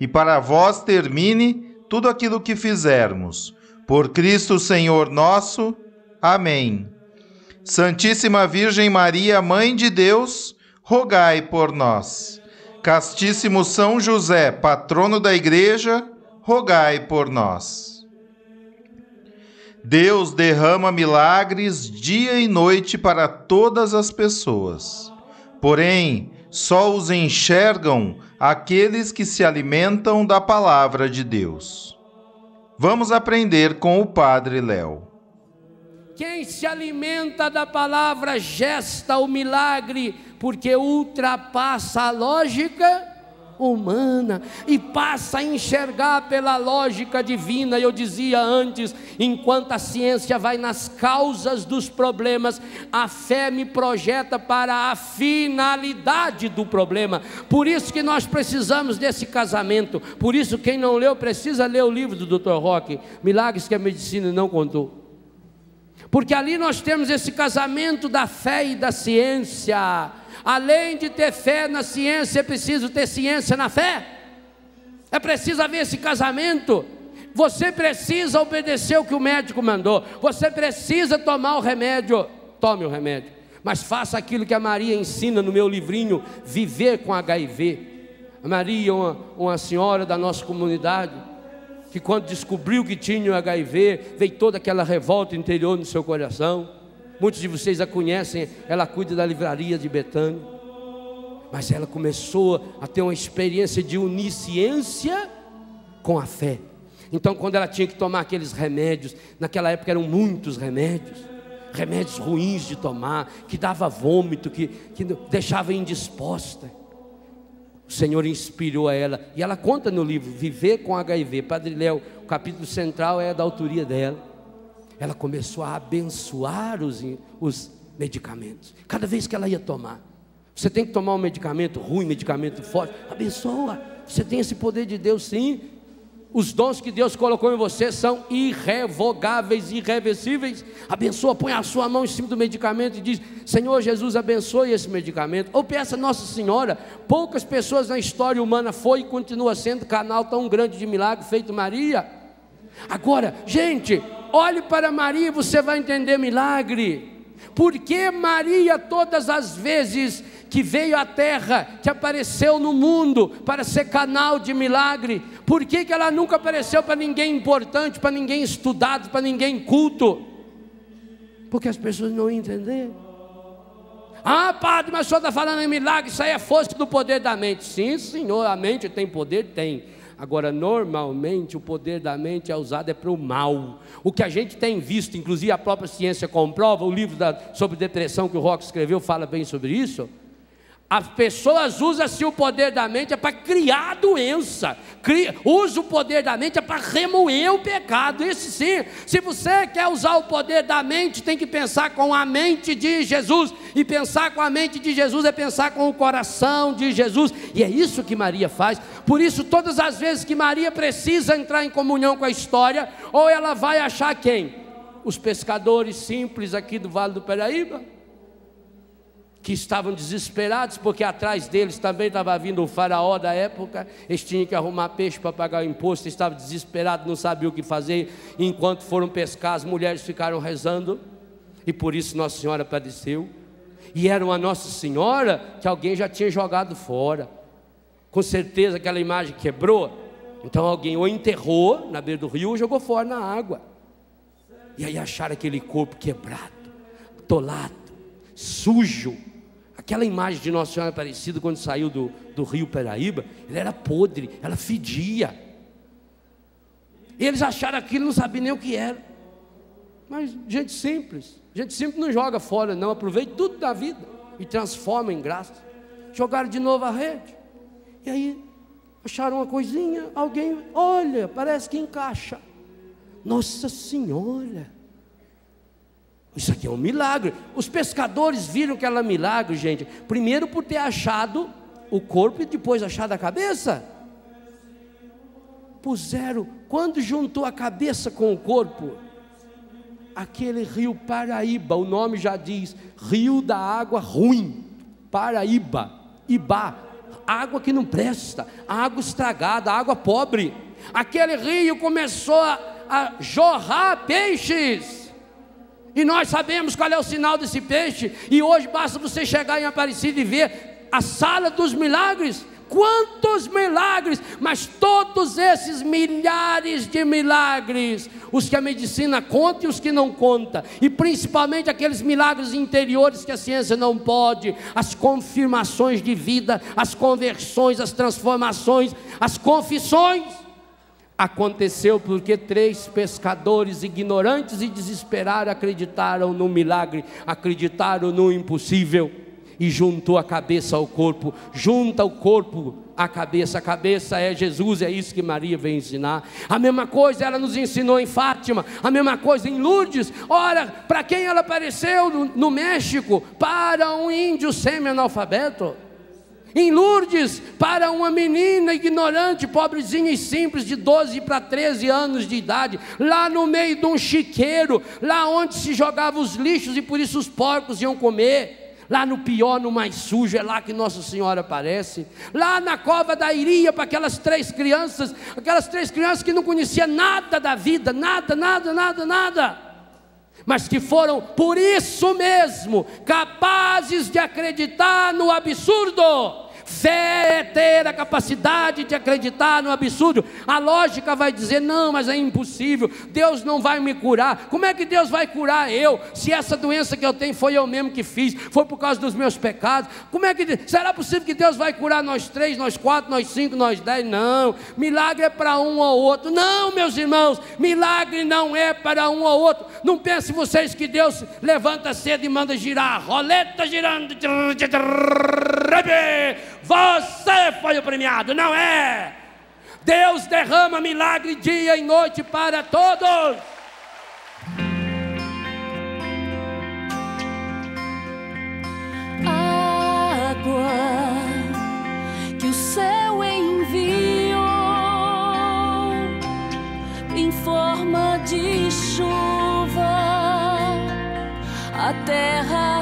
e para vós termine tudo aquilo que fizermos. Por Cristo Senhor nosso. Amém. Santíssima Virgem Maria, Mãe de Deus, rogai por nós. Castíssimo São José, patrono da Igreja, rogai por nós. Deus derrama milagres dia e noite para todas as pessoas. Porém, só os enxergam aqueles que se alimentam da palavra de Deus. Vamos aprender com o Padre Léo. Quem se alimenta da palavra gesta o milagre, porque ultrapassa a lógica humana e passa a enxergar pela lógica divina. Eu dizia antes, enquanto a ciência vai nas causas dos problemas, a fé me projeta para a finalidade do problema. Por isso que nós precisamos desse casamento. Por isso quem não leu precisa ler o livro do Dr. Roque, Milagres que a medicina não contou. Porque ali nós temos esse casamento da fé e da ciência. Além de ter fé na ciência, é preciso ter ciência na fé. É preciso haver esse casamento. Você precisa obedecer o que o médico mandou. Você precisa tomar o remédio. Tome o remédio. Mas faça aquilo que a Maria ensina no meu livrinho, Viver com HIV. A Maria, uma, uma senhora da nossa comunidade, que quando descobriu que tinha o HIV, veio toda aquela revolta interior no seu coração Muitos de vocês a conhecem, ela cuida da livraria de Betânia. Mas ela começou a ter uma experiência de onisciência com a fé. Então, quando ela tinha que tomar aqueles remédios, naquela época eram muitos remédios, remédios ruins de tomar, que dava vômito, que, que deixava indisposta. O Senhor inspirou a ela, e ela conta no livro Viver com HIV. Padre Léo, o capítulo central é da autoria dela ela começou a abençoar os, os medicamentos. Cada vez que ela ia tomar, você tem que tomar um medicamento ruim, medicamento forte, abençoa. Você tem esse poder de Deus, sim. Os dons que Deus colocou em você são irrevogáveis, irreversíveis. Abençoa, põe a sua mão em cima do medicamento e diz: Senhor Jesus, abençoe esse medicamento. Ou peça Nossa Senhora. Poucas pessoas na história humana foi e continua sendo canal tão grande de milagre feito Maria. Agora, gente, olhe para Maria você vai entender milagre. Porque Maria, todas as vezes que veio à terra, que apareceu no mundo para ser canal de milagre, por que, que ela nunca apareceu para ninguém importante, para ninguém estudado, para ninguém culto? Porque as pessoas não entenderam. Ah, padre, mas o senhor está falando em milagre, isso aí é força do poder da mente. Sim, senhor, a mente tem poder? Tem. Agora, normalmente, o poder da mente é usado é para o mal. O que a gente tem visto, inclusive a própria ciência comprova, o livro da, sobre depressão que o Rock escreveu fala bem sobre isso. As pessoas usam-se o poder da mente é para criar doença. Cria, usa o poder da mente é para remoer o pecado. Esse sim. Se você quer usar o poder da mente, tem que pensar com a mente de Jesus. E pensar com a mente de Jesus é pensar com o coração de Jesus. E é isso que Maria faz. Por isso, todas as vezes que Maria precisa entrar em comunhão com a história, ou ela vai achar quem? Os pescadores simples aqui do Vale do Paraíba que estavam desesperados, porque atrás deles também estava vindo o faraó da época, eles tinham que arrumar peixe para pagar o imposto, estavam desesperados, não sabiam o que fazer, enquanto foram pescar, as mulheres ficaram rezando, e por isso Nossa Senhora padeceu, e era uma Nossa Senhora que alguém já tinha jogado fora, com certeza aquela imagem quebrou, então alguém ou enterrou na beira do rio ou jogou fora na água, E aí acharam aquele corpo quebrado, tolado, sujo. Aquela imagem de Nossa Senhora Aparecida quando saiu do, do rio Paraíba, ele era podre, ela fedia. Eles acharam aquilo, não sabiam nem o que era. Mas gente simples, gente simples não joga fora, não, aproveita tudo da vida e transforma em graça. Jogaram de novo a rede. E aí acharam uma coisinha, alguém, olha, parece que encaixa. Nossa Senhora. Isso aqui é um milagre. Os pescadores viram que era milagre, gente. Primeiro por ter achado o corpo e depois achado a cabeça. Puseram, quando juntou a cabeça com o corpo, aquele rio Paraíba, o nome já diz, rio da água ruim, Paraíba, Ibá, água que não presta, água estragada, água pobre. Aquele rio começou a, a jorrar peixes. E nós sabemos qual é o sinal desse peixe. E hoje basta você chegar em Aparecida e ver a sala dos milagres. Quantos milagres, mas todos esses milhares de milagres, os que a medicina conta e os que não conta, e principalmente aqueles milagres interiores que a ciência não pode, as confirmações de vida, as conversões, as transformações, as confissões. Aconteceu porque três pescadores ignorantes e desesperados acreditaram no milagre, acreditaram no impossível e juntou a cabeça ao corpo, junta o corpo à cabeça, a cabeça é Jesus, é isso que Maria vem ensinar. A mesma coisa ela nos ensinou em Fátima, a mesma coisa em Lourdes. Ora, para quem ela apareceu no, no México? Para um índio semi-analfabeto em Lourdes, para uma menina ignorante, pobrezinha e simples, de 12 para 13 anos de idade, lá no meio de um chiqueiro, lá onde se jogavam os lixos e por isso os porcos iam comer. Lá no pior, no mais sujo, é lá que Nossa Senhora aparece. Lá na cova da Iria, para aquelas três crianças, aquelas três crianças que não conheciam nada da vida, nada, nada, nada, nada mas que foram por isso mesmo capazes de acreditar no absurdo. Fé é ter a capacidade de acreditar no absurdo. A lógica vai dizer: não, mas é impossível. Deus não vai me curar. Como é que Deus vai curar eu? Se essa doença que eu tenho foi eu mesmo que fiz, foi por causa dos meus pecados. Como é que será possível que Deus vai curar nós três, nós quatro, nós cinco, nós dez? Não. Milagre é para um ou outro. Não, meus irmãos. Milagre não é para um ou outro. Não pense vocês que Deus levanta cedo e manda girar roleta girando. Você foi o premiado, não é? Deus derrama milagre dia e noite para todos. Água que o céu enviou em forma de chuva, a terra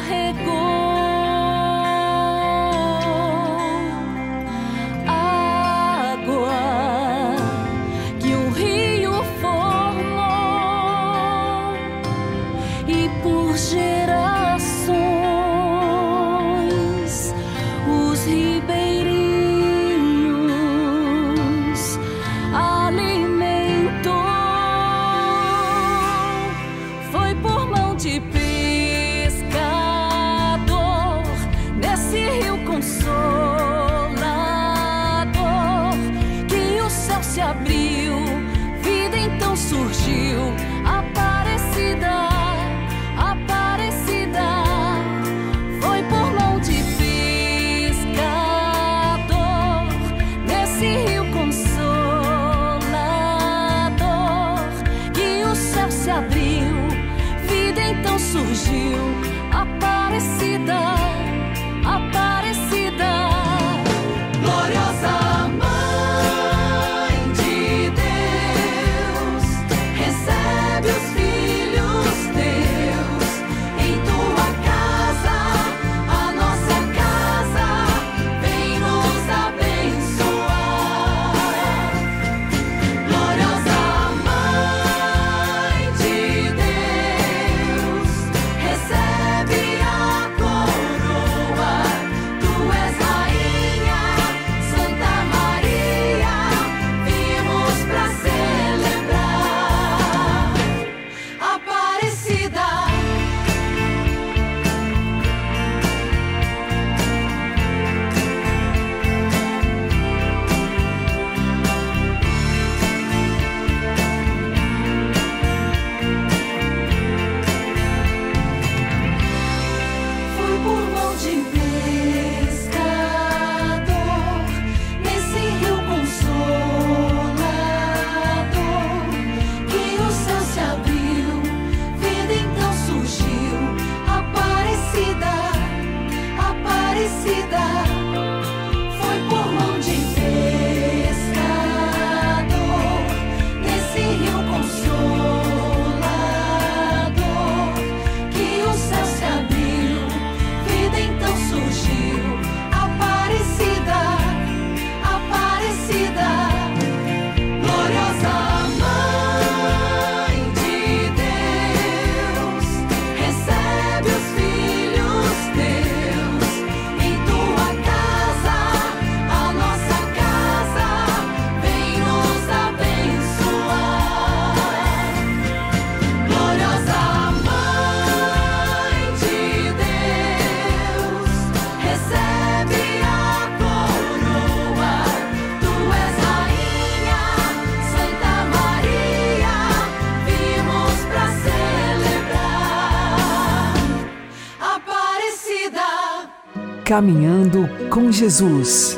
Caminhando com Jesus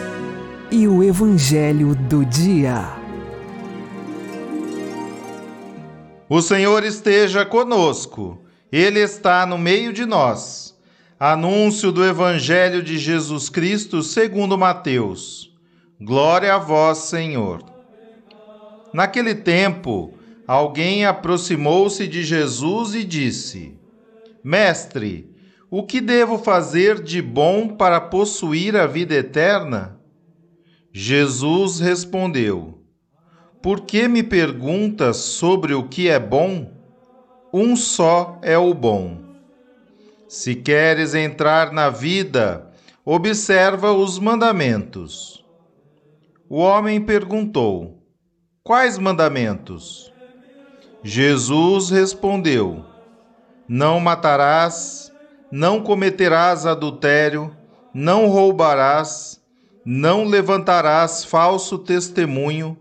e o Evangelho do Dia. O Senhor esteja conosco, Ele está no meio de nós. Anúncio do Evangelho de Jesus Cristo segundo Mateus. Glória a vós, Senhor. Naquele tempo, alguém aproximou-se de Jesus e disse: Mestre, o que devo fazer de bom para possuir a vida eterna? Jesus respondeu: Por que me perguntas sobre o que é bom? Um só é o bom. Se queres entrar na vida, observa os mandamentos. O homem perguntou: Quais mandamentos? Jesus respondeu: Não matarás não cometerás adultério, não roubarás, não levantarás falso testemunho,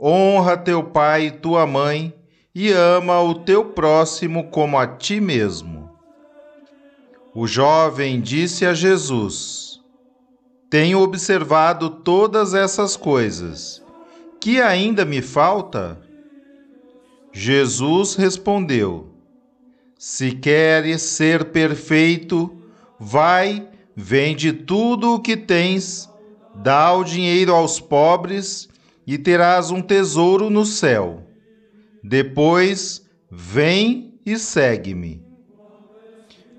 honra teu pai e tua mãe, e ama o teu próximo como a ti mesmo. O jovem disse a Jesus: Tenho observado todas essas coisas. Que ainda me falta? Jesus respondeu: se queres ser perfeito, vai, vende tudo o que tens, dá o dinheiro aos pobres e terás um tesouro no céu. Depois, vem e segue-me.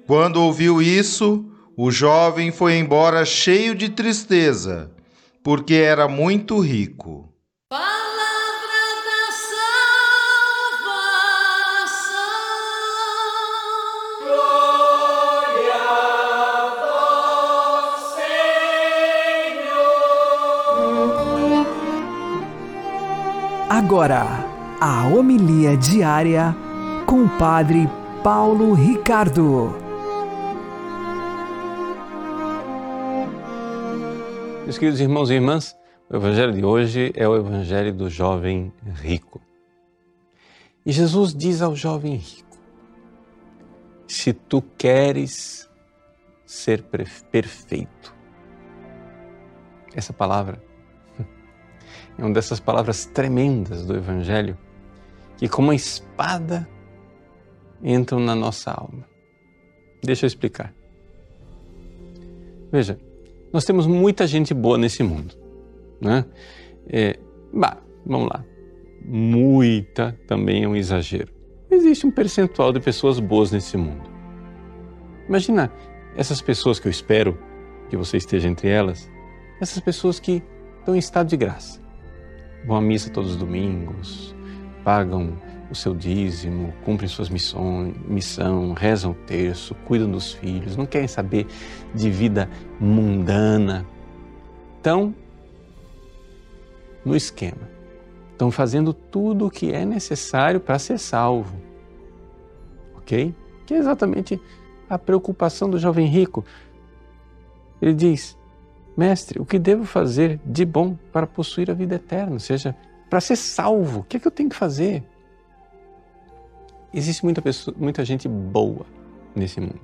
Quando ouviu isso, o jovem foi embora cheio de tristeza, porque era muito rico. Agora, a homilia diária com o Padre Paulo Ricardo. Meus queridos irmãos e irmãs, o Evangelho de hoje é o Evangelho do jovem rico. E Jesus diz ao jovem rico: Se tu queres ser perfeito, essa palavra é uma dessas palavras tremendas do Evangelho que, como uma espada, entram na nossa alma. Deixa eu explicar. Veja, nós temos muita gente boa nesse mundo, né? É, bah, vamos lá, muita também é um exagero. Existe um percentual de pessoas boas nesse mundo. Imagina essas pessoas que eu espero que você esteja entre elas, essas pessoas que estão em estado de graça vão à missa todos os domingos, pagam o seu dízimo, cumprem suas missões, missão, rezam o terço, cuidam dos filhos, não querem saber de vida mundana. Estão no esquema. Estão fazendo tudo o que é necessário para ser salvo. Ok? Que é exatamente a preocupação do jovem rico. Ele diz: Mestre, o que devo fazer de bom para possuir a vida eterna? Ou seja, para ser salvo, o que é que eu tenho que fazer? Existe muita, pessoa, muita gente boa nesse mundo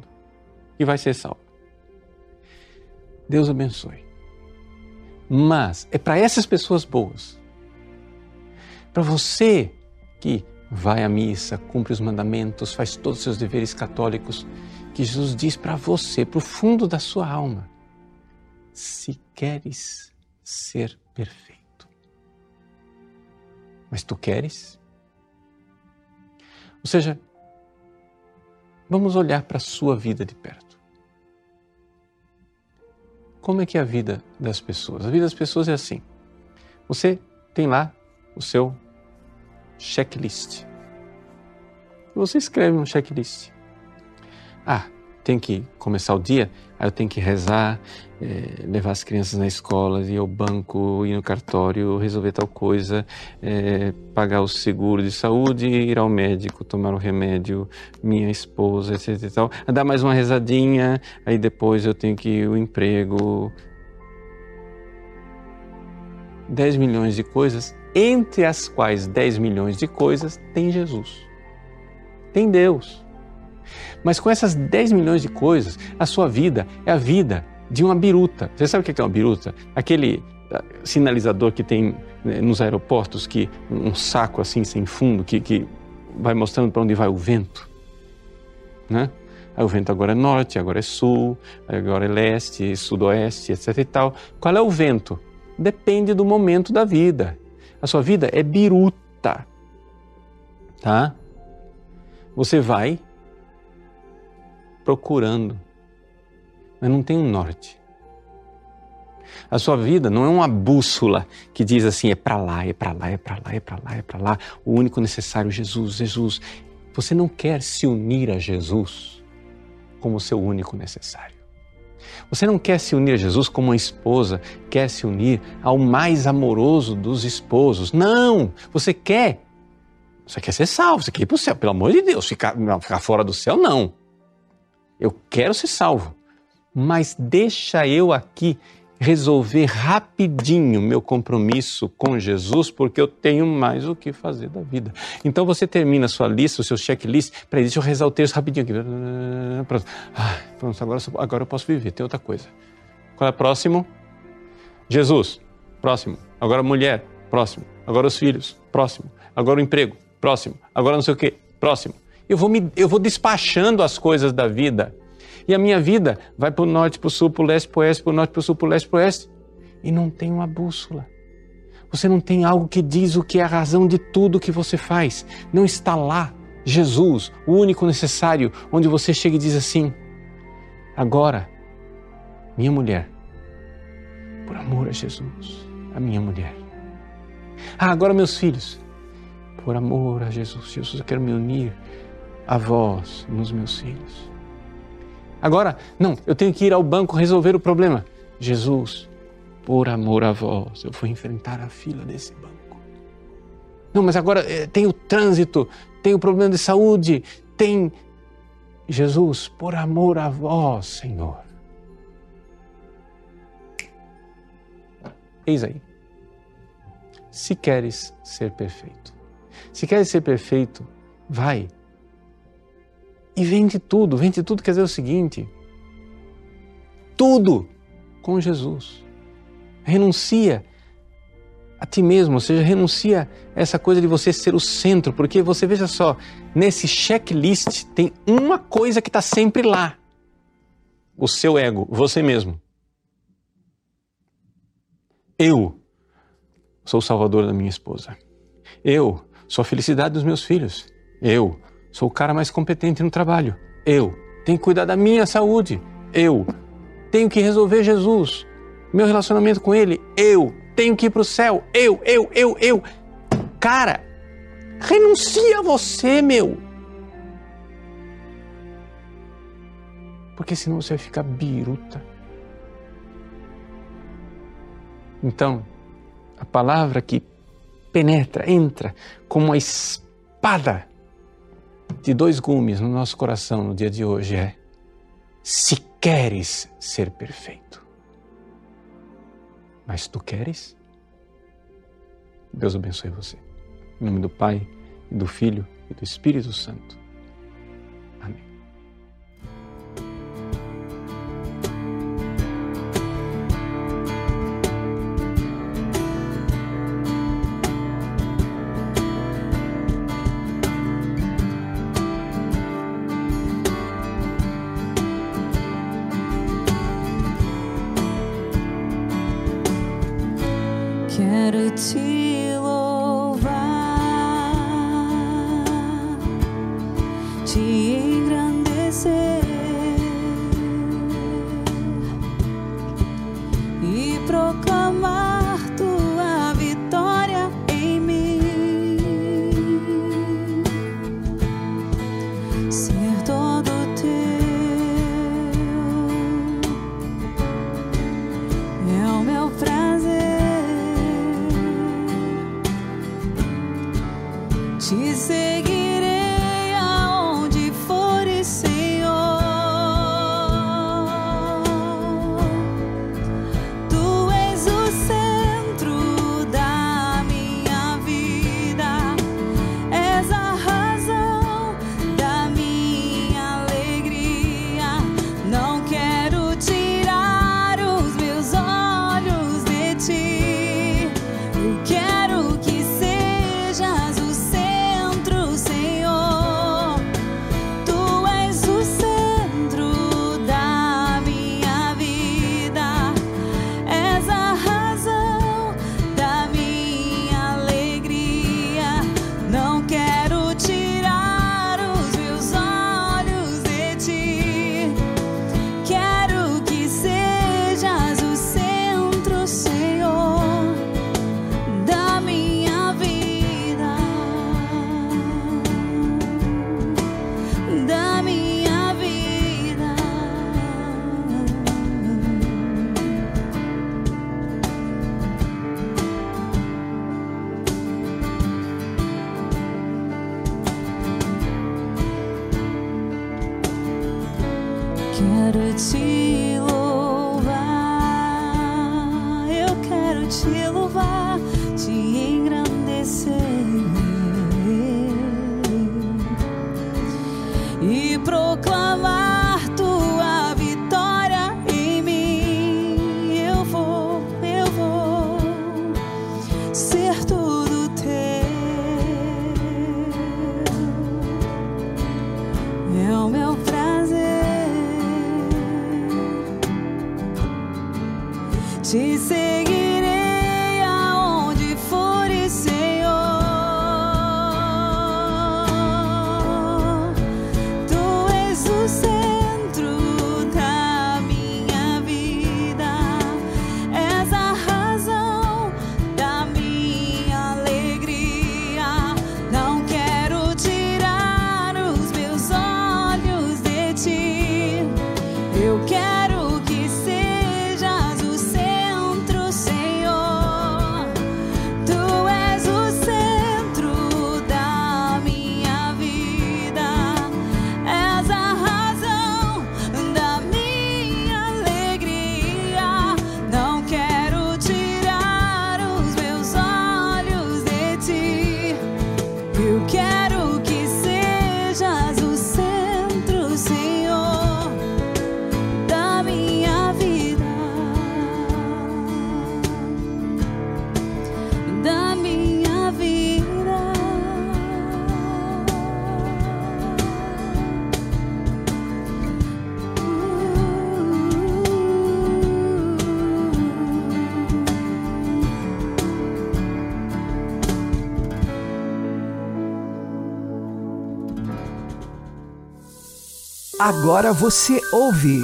e vai ser salvo. Deus abençoe. Mas é para essas pessoas boas, para você que vai à missa, cumpre os mandamentos, faz todos os seus deveres católicos, que Jesus diz para você, para o fundo da sua alma: se queres ser perfeito. Mas tu queres? Ou seja, vamos olhar para a sua vida de perto. Como é que é a vida das pessoas? A vida das pessoas é assim. Você tem lá o seu checklist. Você escreve um checklist. Ah, tem que começar o dia, aí eu tenho que rezar, é, levar as crianças na escola, ir ao banco, ir no cartório, resolver tal coisa, é, pagar o seguro de saúde, ir ao médico, tomar o remédio, minha esposa, etc e tal. Dar mais uma rezadinha, aí depois eu tenho que ir ao emprego. 10 milhões de coisas, entre as quais 10 milhões de coisas tem Jesus. Tem Deus. Mas com essas 10 milhões de coisas, a sua vida é a vida de uma biruta. Você sabe o que é uma biruta? Aquele ah, sinalizador que tem né, nos aeroportos, que um saco assim sem fundo, que, que vai mostrando para onde vai o vento. Né? Aí o vento agora é norte, agora é sul, agora é leste, sudoeste, etc e tal. Qual é o vento? Depende do momento da vida. A sua vida é biruta, tá? Você vai procurando, mas não tem um norte. A sua vida não é uma bússola que diz assim: é para lá, é para lá, é para lá, é para lá, é para lá. O único necessário, Jesus, Jesus. Você não quer se unir a Jesus como seu único necessário. Você não quer se unir a Jesus como uma esposa quer se unir ao mais amoroso dos esposos. Não! Você quer. Você quer ser salvo, você quer ir para o céu. Pelo amor de Deus, ficar, ficar fora do céu, não. Eu quero ser salvo. Mas deixa eu aqui resolver rapidinho meu compromisso com Jesus, porque eu tenho mais o que fazer da vida. Então você termina a sua lista, o seu checklist, peraí, deixa eu rezar o texto rapidinho aqui. Pronto, ah, pronto agora, agora eu posso viver, tem outra coisa. Qual é o próximo? Jesus, próximo. Agora a mulher, próximo. Agora os filhos, próximo. Agora o emprego, próximo. Agora não sei o quê, próximo. Eu vou, me, eu vou despachando as coisas da vida e a minha vida vai para o norte, para o sul, para o leste, para o oeste, para o norte, para o sul, para o leste, para o oeste. E não tem uma bússola. Você não tem algo que diz o que é a razão de tudo que você faz. Não está lá Jesus, o único necessário, onde você chega e diz assim: agora, minha mulher, por amor a Jesus, a minha mulher. Ah, agora meus filhos, por amor a Jesus, Jesus, eu quero me unir a vós nos meus filhos. Agora, não, eu tenho que ir ao banco resolver o problema. Jesus, por amor a vós, eu vou enfrentar a fila desse banco. Não, mas agora eh, tem o trânsito, tem o problema de saúde, tem. Jesus, por amor a vós, Senhor. Eis aí. Se queres ser perfeito. Se queres ser perfeito, vai e vende tudo. Vende tudo quer dizer o seguinte: tudo com Jesus. Renuncia a ti mesmo, ou seja, renuncia essa coisa de você ser o centro, porque você veja só, nesse checklist tem uma coisa que está sempre lá: o seu ego, você mesmo. Eu sou o salvador da minha esposa. Eu sou a felicidade dos meus filhos. Eu Sou o cara mais competente no trabalho. Eu. Tenho que cuidar da minha saúde. Eu. Tenho que resolver Jesus. Meu relacionamento com Ele. Eu. Tenho que ir para o céu. Eu, eu, eu, eu. Cara, renuncia a você, meu. Porque senão você vai ficar biruta. Então, a palavra que penetra, entra como uma espada de dois gumes no nosso coração no dia de hoje é: se queres ser perfeito. Mas tu queres? Deus abençoe você. Em nome do Pai, e do Filho e do Espírito Santo. Te seguirei aonde fores, Senhor. Agora você ouve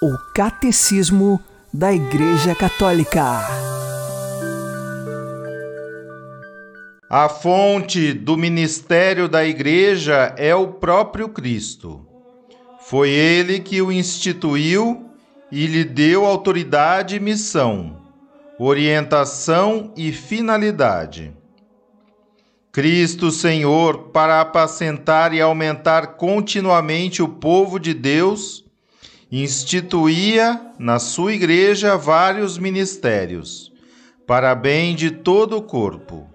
o Catecismo da Igreja Católica. A fonte do ministério da Igreja é o próprio Cristo. Foi ele que o instituiu e lhe deu autoridade e missão, orientação e finalidade. Cristo Senhor, para apacentar e aumentar continuamente o povo de Deus, instituía na sua igreja vários ministérios, para bem de todo o corpo.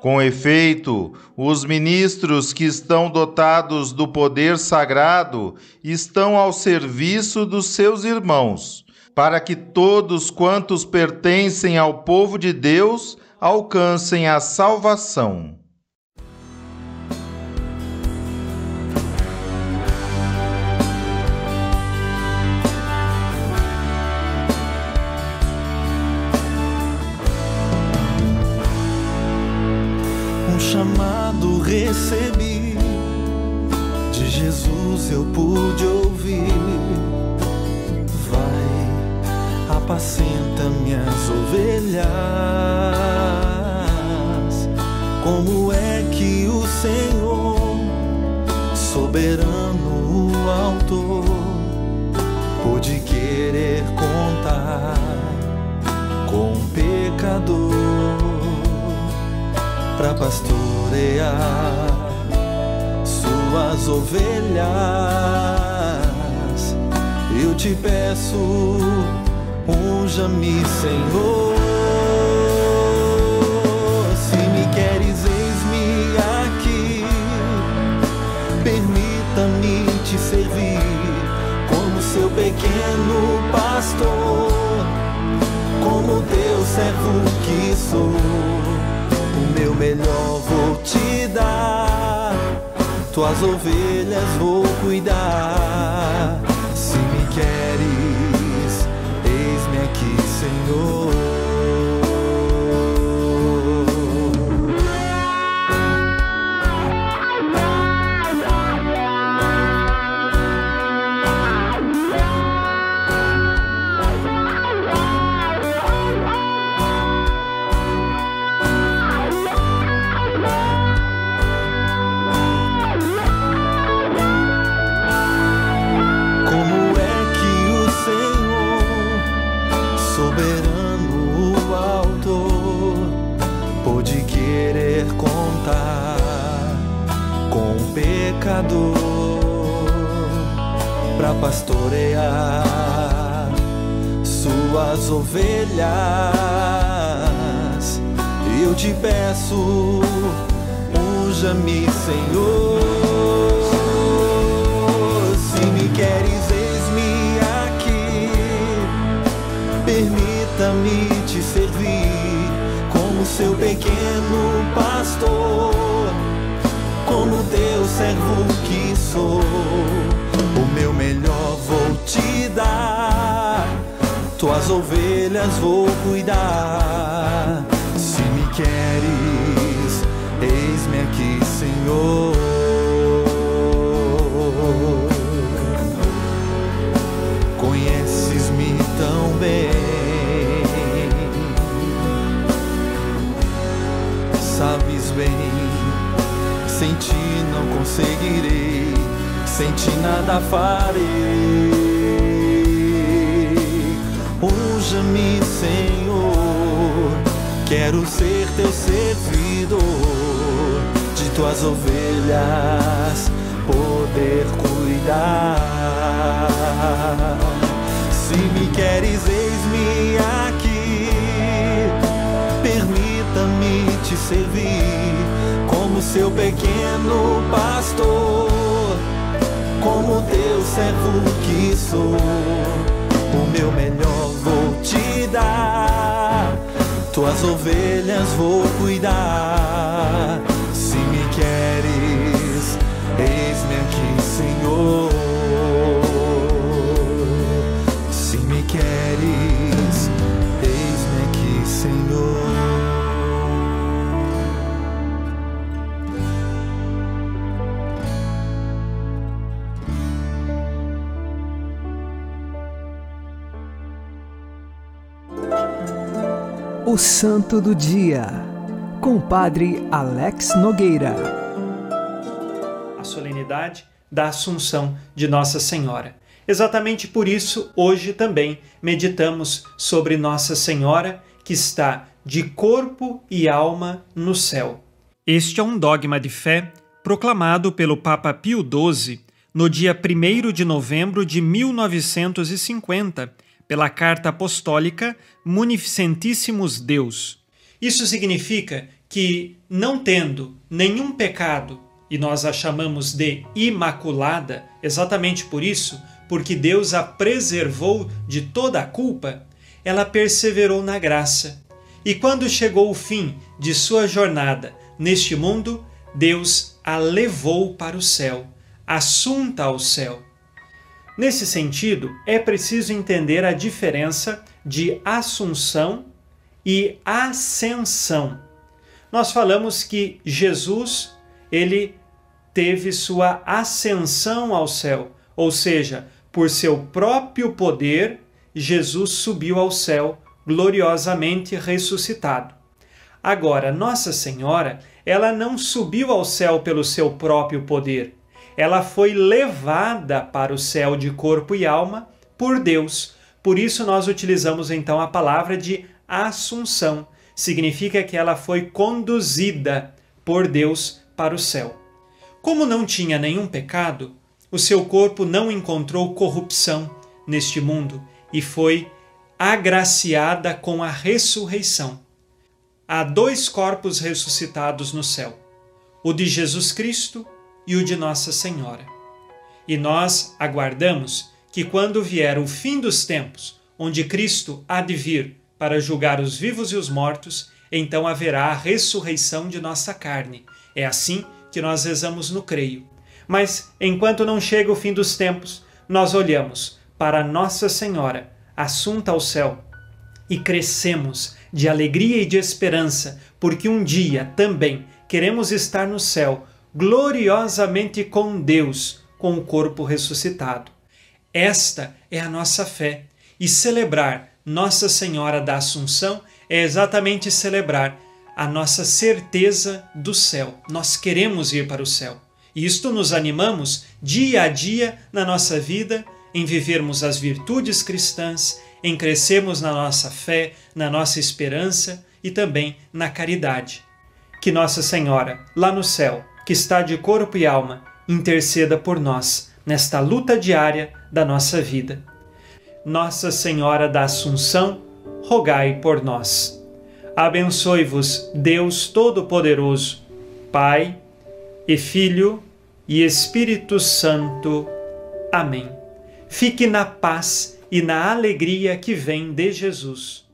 Com efeito, os ministros que estão dotados do poder sagrado estão ao serviço dos seus irmãos, para que todos quantos pertencem ao povo de Deus alcancem a salvação. Pude ouvir. Vai, apacenta minhas ovelhas. Como é que o Senhor, soberano autor, pôde querer contar com um pecador? para pastorear suas ovelhas. Eu te peço, unja-me, Senhor. Se me queres, eis-me aqui. Permita-me te servir como seu pequeno pastor, como teu servo que sou o meu melhor vou te dar, tuas ovelhas vou cuidar. Se me queres, eis-me aqui, Senhor. Pecador para pastorear suas ovelhas. Eu te peço, usa-me, Senhor. Se me queres, eis-me aqui. Permita-me te servir como seu pequeno pastor, como teu servo que sou. O meu melhor vou te dar, tuas ovelhas vou cuidar. Se me queres, eis-me aqui, Senhor. Não conseguirei, sem ti nada farei. Usa-me, Senhor, quero ser teu servidor, de tuas ovelhas poder cuidar. Se me queres, eis-me aqui. Permita-me te servir como seu pequeno pastor, como teu servo que sou. O meu melhor vou te dar, tuas ovelhas vou cuidar. Se me queres, eis-me aqui, Senhor. Se me queres, eis-me aqui, Senhor. O Santo do Dia, com Padre Alex Nogueira. a solenidade da Assunção de Nossa Senhora. Exatamente por isso, hoje também meditamos sobre Nossa Senhora, que está de corpo e alma no céu. Este é um dogma de fé proclamado pelo Papa Pio XII no dia 1 de novembro de 1950, pela Carta Apostólica Munificentissimus Deus. Isso significa que, não tendo nenhum pecado, e nós a chamamos de imaculada, exatamente por isso, porque Deus a preservou de toda a culpa, ela perseverou na graça. E quando chegou o fim de sua jornada neste mundo, Deus a levou para o céu, assunta ao céu. Nesse sentido, é preciso entender a diferença de assunção e ascensão. Nós falamos que Jesus, ele teve sua ascensão ao céu, ou seja, por seu próprio poder, Jesus subiu ao céu gloriosamente ressuscitado. Agora, Nossa Senhora, ela não subiu ao céu pelo seu próprio poder. Ela foi levada para o céu de corpo e alma por Deus. Por isso nós utilizamos então a palavra de assunção. Significa que ela foi conduzida por Deus para o céu. Como não tinha nenhum pecado, o seu corpo não encontrou corrupção neste mundo e foi agraciada com a ressurreição. Há dois corpos ressuscitados no céu: o de Jesus Cristo e o de Nossa Senhora. E nós aguardamos que, quando vier o fim dos tempos, onde Cristo há de vir para julgar os vivos e os mortos, então haverá a ressurreição de nossa carne. É assim que nós rezamos no creio. Mas, enquanto não chega o fim dos tempos, nós olhamos para Nossa Senhora, assunta ao céu, e crescemos de alegria e de esperança, porque um dia também queremos estar no céu, gloriosamente com Deus, com o corpo ressuscitado. Esta é a nossa fé, e celebrar Nossa Senhora da Assunção é exatamente celebrar a nossa certeza do céu. Nós queremos ir para o céu. E isto nos animamos dia a dia na nossa vida em vivermos as virtudes cristãs, em crescermos na nossa fé, na nossa esperança e também na caridade. Que Nossa Senhora, lá no céu, que está de corpo e alma, interceda por nós nesta luta diária da nossa vida. Nossa Senhora da Assunção, rogai por nós. Abençoe-vos, Deus Todo-Poderoso, Pai e Filho e Espírito Santo. Amém. Fique na paz e na alegria que vem de Jesus.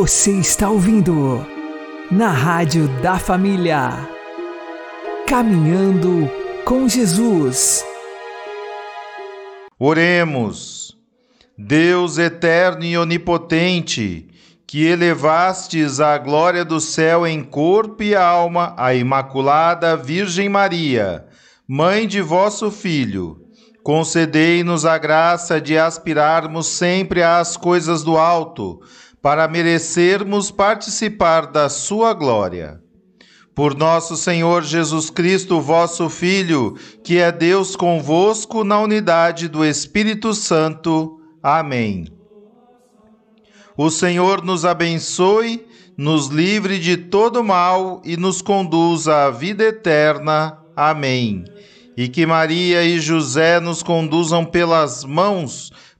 Você está ouvindo na Rádio da Família. Caminhando com Jesus. Oremos. Deus eterno e onipotente, que elevastes à glória do céu em corpo e alma a Imaculada Virgem Maria, mãe de vosso Filho, concedei-nos a graça de aspirarmos sempre às coisas do alto, para merecermos participar da sua glória. Por nosso Senhor Jesus Cristo, vosso Filho, que é Deus convosco na unidade do Espírito Santo. Amém. O Senhor nos abençoe, nos livre de todo mal e nos conduza à vida eterna. Amém. E que Maria e José nos conduzam pelas mãos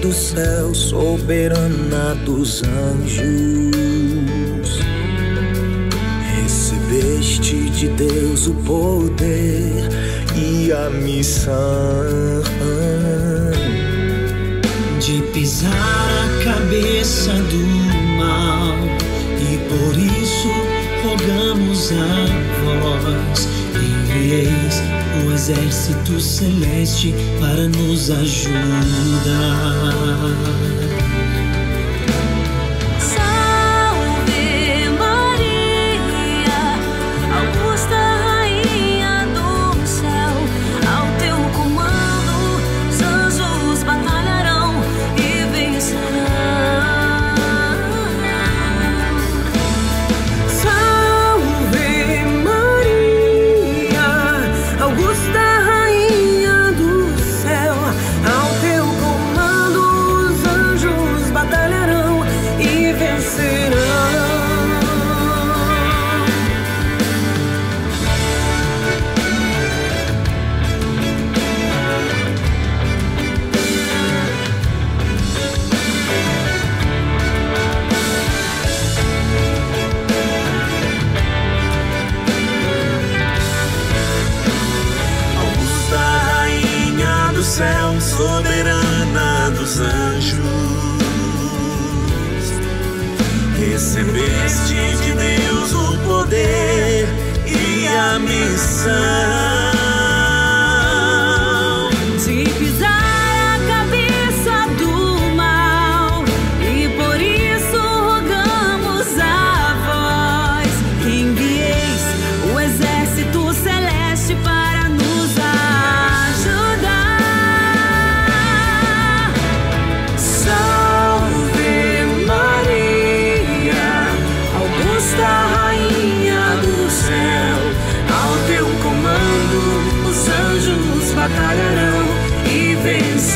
Do céu, soberana dos anjos, recebeste de Deus o poder e a missão de pisar a cabeça do mal. Por isso rogamos a vós, envieis o exército celeste para nos ajudar.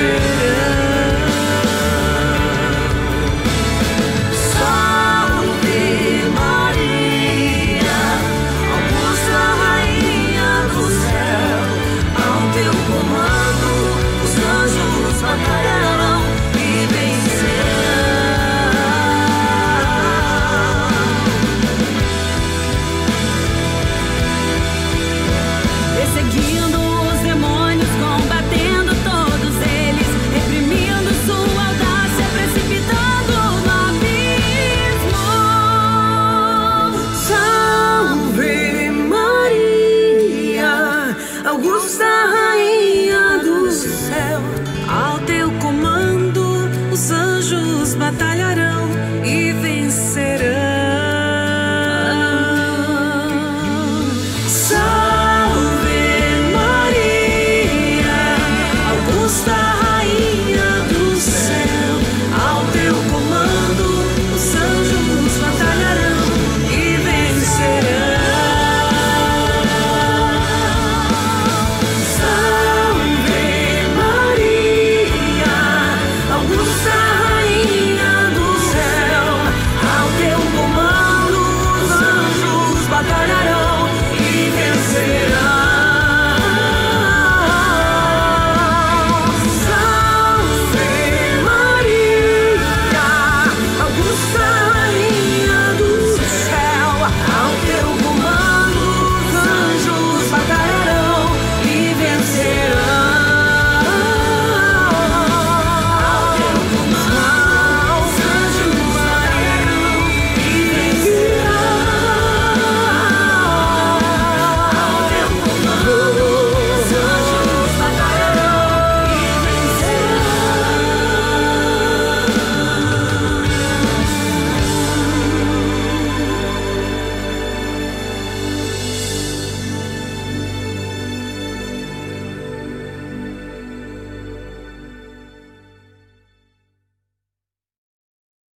still